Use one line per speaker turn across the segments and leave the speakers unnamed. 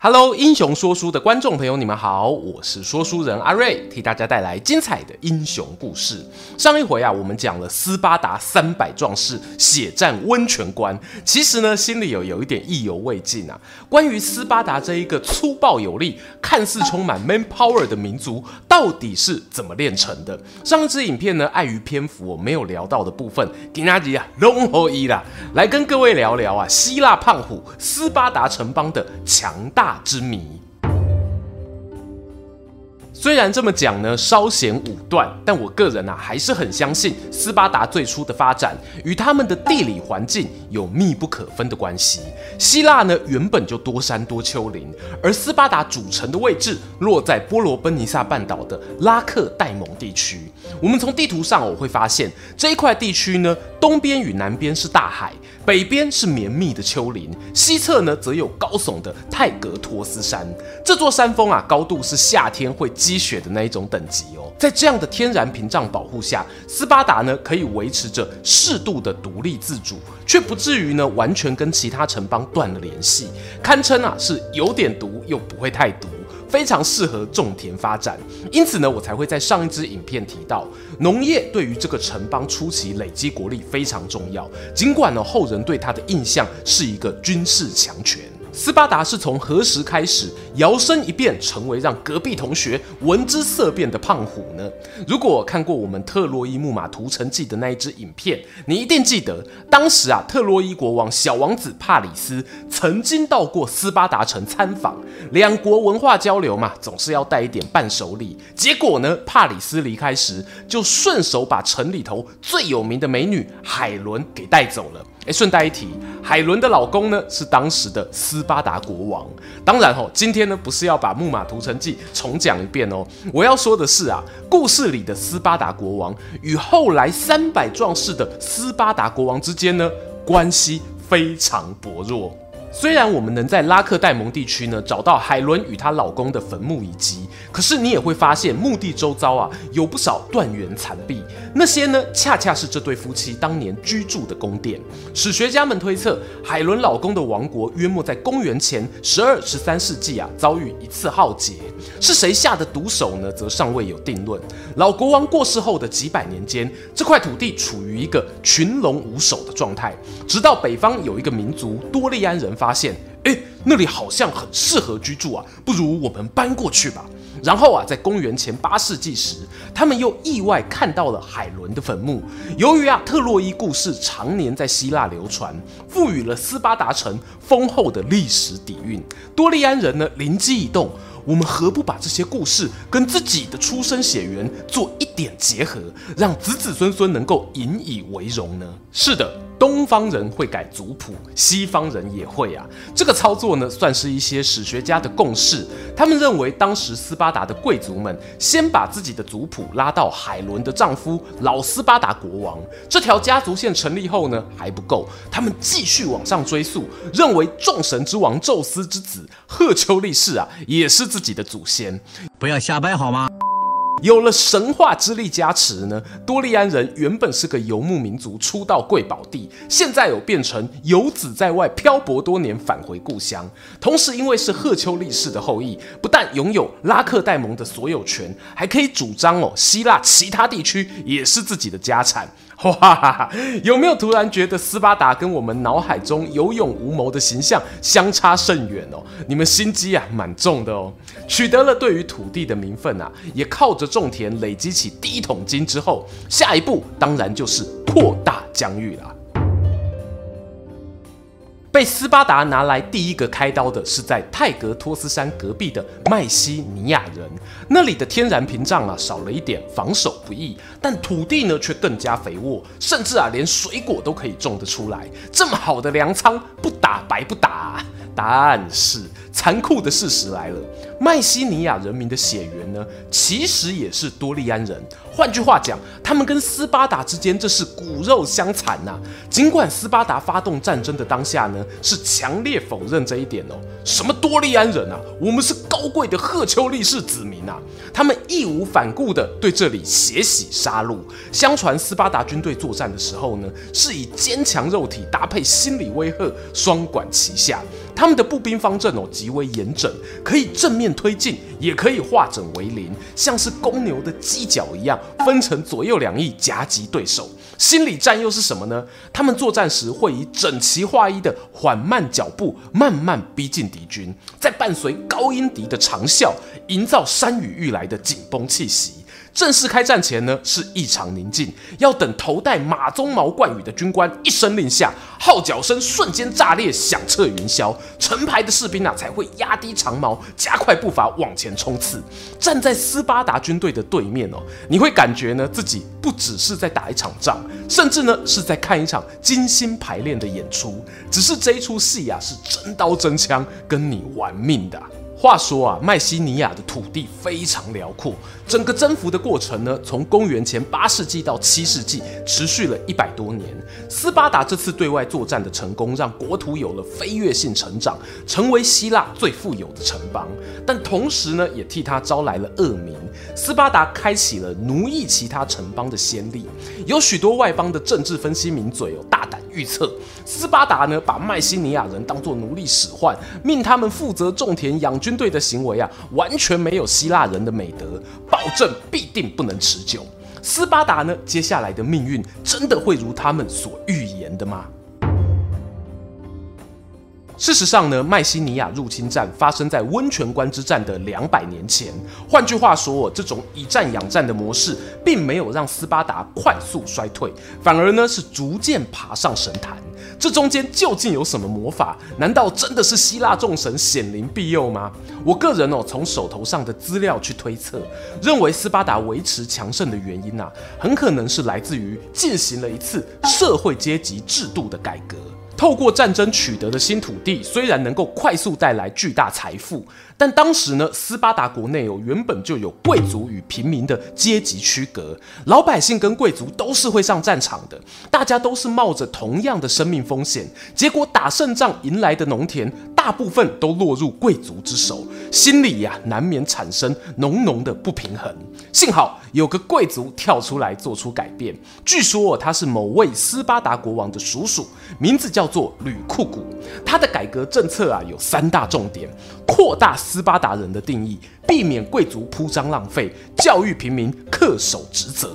Hello，英雄说书的观众朋友，你们好，我是说书人阿瑞，替大家带来精彩的英雄故事。上一回啊，我们讲了斯巴达三百壮士血战温泉关，其实呢，心里有有一点意犹未尽啊。关于斯巴达这一个粗暴有力、看似充满 man power 的民族，到底是怎么炼成的？上一支影片呢，碍于篇幅我没有聊到的部分，给大家啊龙后一啦，来跟各位聊聊啊，希腊胖虎斯巴达城邦的强大之谜。虽然这么讲呢，稍显武断，但我个人啊还是很相信斯巴达最初的发展与他们的地理环境有密不可分的关系。希腊呢原本就多山多丘陵，而斯巴达主城的位置落在波罗奔尼撒半岛的拉克代蒙地区。我们从地图上我会发现这一块地区呢，东边与南边是大海。北边是绵密的丘陵，西侧呢则有高耸的泰格托斯山。这座山峰啊，高度是夏天会积雪的那一种等级哦。在这样的天然屏障保护下，斯巴达呢可以维持着适度的独立自主，却不至于呢完全跟其他城邦断了联系，堪称啊是有点独又不会太独。非常适合种田发展，因此呢，我才会在上一支影片提到，农业对于这个城邦初期累积国力非常重要。尽管呢，后人对他的印象是一个军事强权。斯巴达是从何时开始摇身一变成为让隔壁同学闻之色变的胖虎呢？如果看过我们特洛伊木马屠城记的那一支影片，你一定记得，当时啊，特洛伊国王小王子帕里斯曾经到过斯巴达城参访，两国文化交流嘛，总是要带一点伴手礼。结果呢，帕里斯离开时就顺手把城里头最有名的美女海伦给带走了。哎，顺带一提，海伦的老公呢是当时的斯巴达国王。当然哦，今天呢不是要把《木马屠城记》重讲一遍哦。我要说的是啊，故事里的斯巴达国王与后来三百壮士的斯巴达国王之间呢，关系非常薄弱。虽然我们能在拉克代蒙地区呢找到海伦与她老公的坟墓遗迹，可是你也会发现墓地周遭啊有不少断垣残壁，那些呢恰恰是这对夫妻当年居住的宫殿。史学家们推测，海伦老公的王国约莫在公元前十二、十三世纪啊遭遇一次浩劫，是谁下的毒手呢？则尚未有定论。老国王过世后的几百年间，这块土地处于一个群龙无首的状态，直到北方有一个民族多利安人。发现，诶，那里好像很适合居住啊，不如我们搬过去吧。然后啊，在公元前八世纪时，他们又意外看到了海伦的坟墓。由于啊，特洛伊故事常年在希腊流传，赋予了斯巴达城丰厚的历史底蕴。多利安人呢，灵机一动，我们何不把这些故事跟自己的出生血缘做一点结合，让子子孙孙能够引以为荣呢？是的。东方人会改族谱，西方人也会啊。这个操作呢，算是一些史学家的共识。他们认为，当时斯巴达的贵族们先把自己的族谱拉到海伦的丈夫老斯巴达国王这条家族线成立后呢，还不够，他们继续往上追溯，认为众神之王宙斯之子赫丘利氏啊，也是自己的祖先。
不要瞎掰好吗？
有了神话之力加持呢，多利安人原本是个游牧民族，初到贵宝地，现在有变成游子在外漂泊多年，返回故乡。同时，因为是赫丘利氏的后裔，不但拥有拉克戴蒙的所有权，还可以主张哦，希腊其他地区也是自己的家产。哇！有没有突然觉得斯巴达跟我们脑海中有勇无谋的形象相差甚远哦？你们心机啊蛮重的哦。取得了对于土地的名分啊，也靠着种田累积起第一桶金之后，下一步当然就是扩大疆域了。被斯巴达拿来第一个开刀的是在泰格托斯山隔壁的麦西尼亚人，那里的天然屏障啊少了一点，防守不易，但土地呢却更加肥沃，甚至啊连水果都可以种得出来。这么好的粮仓，不打白不打。答案是。残酷的事实来了，麦西尼亚人民的血缘呢，其实也是多利安人。换句话讲，他们跟斯巴达之间这是骨肉相残呐、尽管斯巴达发动战争的当下呢，是强烈否认这一点哦。什么多利安人啊，我们是高贵的赫丘利氏子民啊！他们义无反顾地对这里血洗杀戮。相传斯巴达军队作战的时候呢，是以坚强肉体搭配心理威吓，双管齐下。他们的步兵方阵哦极为严整，可以正面推进，也可以化整为零，像是公牛的犄角一样，分成左右两翼夹击对手。心理战又是什么呢？他们作战时会以整齐划一的缓慢脚步，慢慢逼近敌军，再伴随高音笛的长啸，营造山雨欲来的紧绷气息。正式开战前呢，是异常宁静，要等头戴马鬃毛冠羽的军官一声令下，号角声瞬间炸裂，响彻云霄，成排的士兵啊才会压低长矛，加快步伐往前冲刺。站在斯巴达军队的对面哦，你会感觉呢自己不只是在打一场仗，甚至呢是在看一场精心排练的演出。只是这一出戏啊，是真刀真枪跟你玩命的。话说啊，麦西尼亚的土地非常辽阔，整个征服的过程呢，从公元前八世纪到七世纪，持续了一百多年。斯巴达这次对外作战的成功，让国土有了飞跃性成长，成为希腊最富有的城邦。但同时呢，也替他招来了恶名。斯巴达开启了奴役其他城邦的先例，有许多外邦的政治分析名嘴有大胆预测，斯巴达呢，把麦西尼亚人当作奴隶使唤，命他们负责种田养军队的行为啊，完全没有希腊人的美德，保证必定不能持久。斯巴达呢，接下来的命运真的会如他们所预言的吗？事实上呢，麦西尼亚入侵战发生在温泉关之战的两百年前。换句话说，这种以战养战的模式，并没有让斯巴达快速衰退，反而呢是逐渐爬上神坛。这中间究竟有什么魔法？难道真的是希腊众神显灵庇佑吗？我个人哦，从手头上的资料去推测，认为斯巴达维持强盛的原因啊，很可能是来自于进行了一次社会阶级制度的改革。透过战争取得的新土地，虽然能够快速带来巨大财富，但当时呢，斯巴达国内有原本就有贵族与平民的阶级区隔，老百姓跟贵族都是会上战场的，大家都是冒着同样的生命风险，结果打胜仗赢来的农田，大部分都落入贵族之手，心里呀、难免产生浓浓的不平衡。幸好有个贵族跳出来做出改变，据说他是某位斯巴达国王的叔叔，名字叫做吕库古。他的改革政策啊有三大重点：扩大斯巴达人的定义，避免贵族铺张浪费，教育平民恪守职责。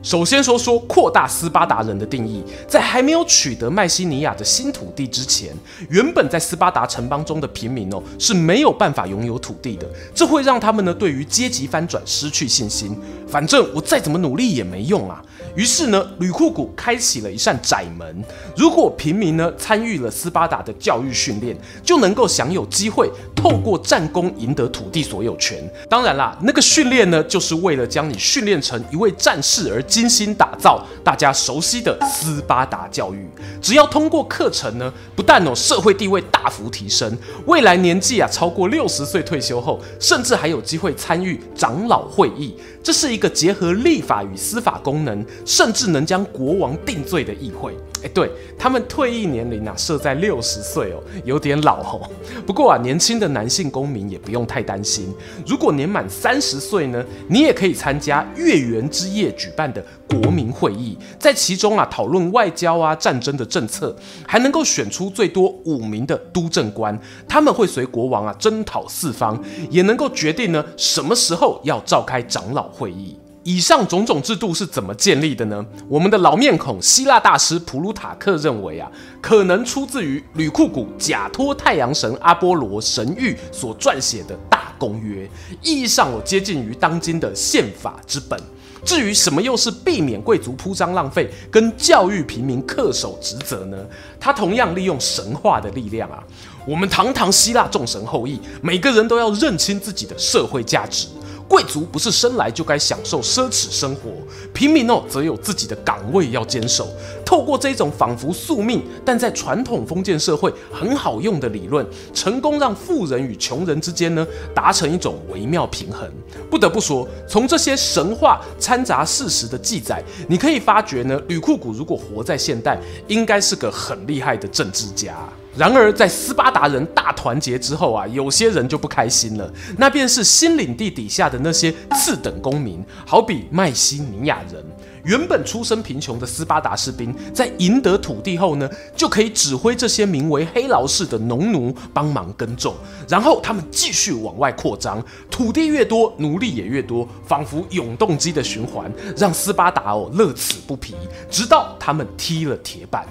首先说说扩大斯巴达人的定义，在还没有取得麦西尼亚的新土地之前，原本在斯巴达城邦中的平民哦是没有办法拥有土地的，这会让他们呢对于阶级翻转失去信心。反正我再怎么努力也没用啊。于是呢，吕库古开启了一扇窄门。如果平民呢参与了斯巴达的教育训练，就能够享有机会透过战功赢得土地所有权。当然啦，那个训练呢，就是为了将你训练成一位战士而精心打造。大家熟悉的斯巴达教育，只要通过课程呢，不但哦社会地位大幅提升，未来年纪啊超过六十岁退休后，甚至还有机会参与长老会议。这是一个结合立法与司法功能，甚至能将国王定罪的议会。哎，对，他们退役年龄啊设在六十岁哦，有点老哦。不过啊，年轻的男性公民也不用太担心。如果年满三十岁呢，你也可以参加月圆之夜举办的国民会议，在其中啊讨论外交啊战争的政策，还能够选出最多五名的督政官，他们会随国王啊征讨四方，也能够决定呢什么时候要召开长老会议。以上种种制度是怎么建立的呢？我们的老面孔希腊大师普鲁塔克认为啊，可能出自于吕库古假托太阳神阿波罗神谕所撰写的大公约，意义上有接近于当今的宪法之本。至于什么又是避免贵族铺张浪费跟教育平民恪守职责呢？他同样利用神话的力量啊，我们堂堂希腊众神后裔，每个人都要认清自己的社会价值。贵族不是生来就该享受奢侈生活，平民哦则有自己的岗位要坚守。透过这种仿佛宿命，但在传统封建社会很好用的理论，成功让富人与穷人之间呢达成一种微妙平衡。不得不说，从这些神话掺杂事实的记载，你可以发觉呢，吕库古如果活在现代，应该是个很厉害的政治家。然而，在斯巴达人大团结之后啊，有些人就不开心了。那便是新领地底下的那些次等公民，好比麦西尼亚人。原本出身贫穷的斯巴达士兵，在赢得土地后呢，就可以指挥这些名为黑劳士的农奴帮忙耕种。然后他们继续往外扩张，土地越多，奴隶也越多，仿佛永动机的循环，让斯巴达哦乐此不疲，直到他们踢了铁板。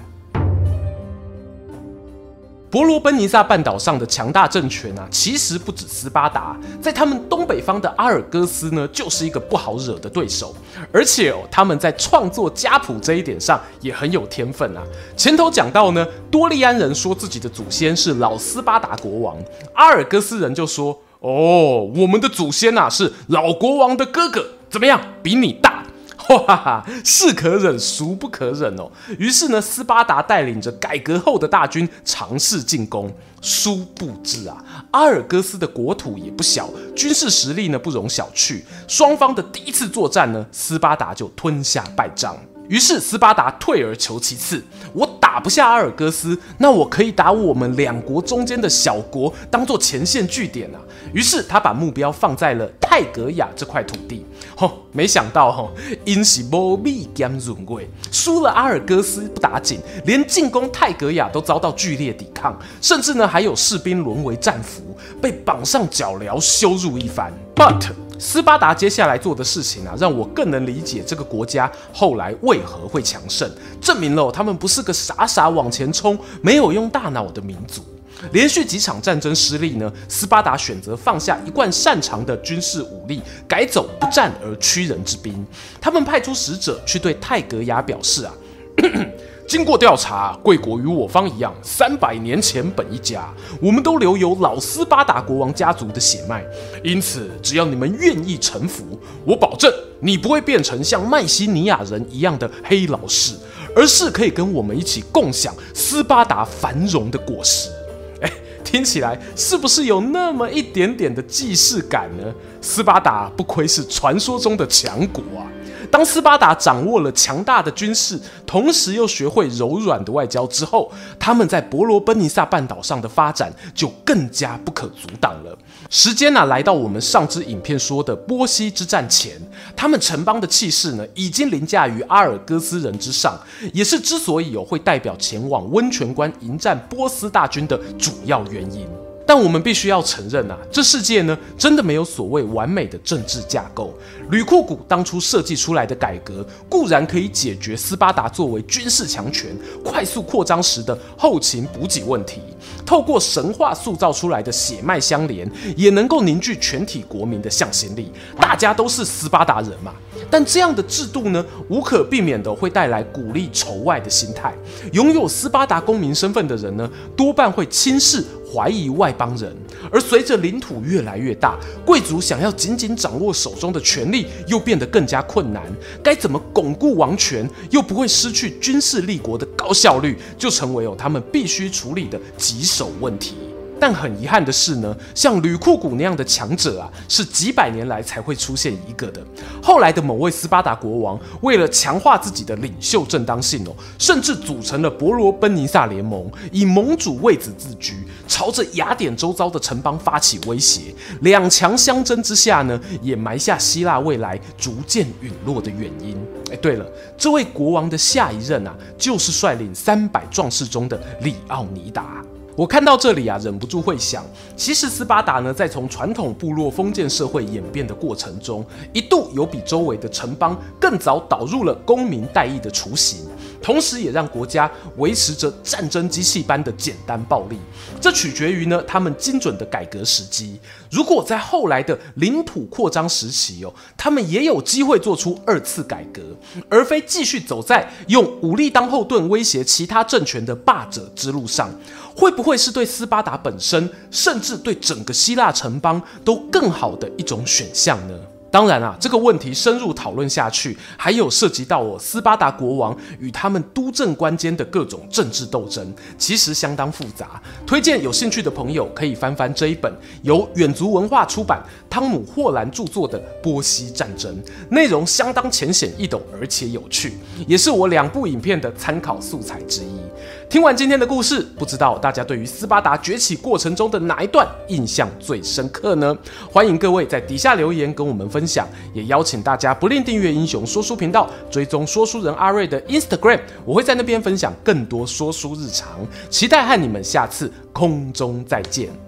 伯罗奔尼撒半岛上的强大政权啊，其实不止斯巴达，在他们东北方的阿尔戈斯呢，就是一个不好惹的对手。而且哦，他们在创作家谱这一点上也很有天分啊。前头讲到呢，多利安人说自己的祖先是老斯巴达国王，阿尔戈斯人就说：“哦，我们的祖先啊是老国王的哥哥，怎么样，比你大。”哇哈哈，是可忍，孰不可忍哦。于是呢，斯巴达带领着改革后的大军尝试进攻，殊不知啊，阿尔戈斯的国土也不小，军事实力呢不容小觑。双方的第一次作战呢，斯巴达就吞下败仗。于是斯巴达退而求其次，我打不下阿尔戈斯，那我可以打我们两国中间的小国，当做前线据点啊。于是他把目标放在了泰格亚这块土地。吼，没想到吼，因是无米兼润贵，输了阿尔戈斯不打紧，连进攻泰格亚都遭到剧烈抵抗，甚至呢还有士兵沦为战俘，被绑上脚镣羞辱一番。But 斯巴达接下来做的事情啊，让我更能理解这个国家后来为何会强盛，证明了他们不是个傻傻往前冲、没有用大脑的民族。连续几场战争失利呢，斯巴达选择放下一贯擅长的军事武力，改走不战而屈人之兵。他们派出使者去对泰格亚表示啊。经过调查，贵国与我方一样，三百年前本一家，我们都留有老斯巴达国王家族的血脉，因此只要你们愿意臣服，我保证你不会变成像麦西尼亚人一样的黑劳士，而是可以跟我们一起共享斯巴达繁荣的果实。哎，听起来是不是有那么一点点的既视感呢？斯巴达不愧是传说中的强国啊！当斯巴达掌握了强大的军事，同时又学会柔软的外交之后，他们在伯罗奔尼撒半岛上的发展就更加不可阻挡了。时间呢、来到我们上支影片说的波西之战前，他们城邦的气势呢，已经凌驾于阿尔戈斯人之上，也是之所以有会代表前往温泉关迎战波斯大军的主要原因。但我们必须要承认啊，这世界呢，真的没有所谓完美的政治架构。吕库古当初设计出来的改革固然可以解决斯巴达作为军事强权快速扩张时的后勤补给问题，透过神话塑造出来的血脉相连，也能够凝聚全体国民的向心力。大家都是斯巴达人嘛。但这样的制度呢，无可避免的会带来鼓励仇外的心态。拥有斯巴达公民身份的人呢，多半会轻视。怀疑外邦人，而随着领土越来越大，贵族想要紧紧掌握手中的权力又变得更加困难。该怎么巩固王权，又不会失去军事立国的高效率，就成为哦他们必须处理的棘手问题。但很遗憾的是呢，像吕库古那样的强者啊，是几百年来才会出现一个的。后来的某位斯巴达国王，为了强化自己的领袖正当性哦，甚至组成了伯罗奔尼撒联盟，以盟主位子自居，朝着雅典周遭的城邦发起威胁。两强相争之下呢，也埋下希腊未来逐渐陨落的原因。哎，对了，这位国王的下一任啊，就是率领三百壮士中的里奥尼达。我看到这里啊，忍不住会想，其实斯巴达呢，在从传统部落封建社会演变的过程中，一度有比周围的城邦更早导入了公民代议的雏形。同时也让国家维持着战争机器般的简单暴力。这取决于呢他们精准的改革时机。如果在后来的领土扩张时期哦，他们也有机会做出二次改革，而非继续走在用武力当后盾威胁其他政权的霸者之路上，会不会是对斯巴达本身，甚至对整个希腊城邦都更好的一种选项呢？当然啊，这个问题深入讨论下去，还有涉及到我斯巴达国王与他们督政官间的各种政治斗争，其实相当复杂。推荐有兴趣的朋友可以翻翻这一本由远足文化出版、汤姆·霍兰著作的《波西战争》，内容相当浅显易懂，而且有趣，也是我两部影片的参考素材之一。听完今天的故事，不知道大家对于斯巴达崛起过程中的哪一段印象最深刻呢？欢迎各位在底下留言跟我们分享，也邀请大家不吝订阅英雄说书频道，追踪说书人阿瑞的 Instagram，我会在那边分享更多说书日常，期待和你们下次空中再见。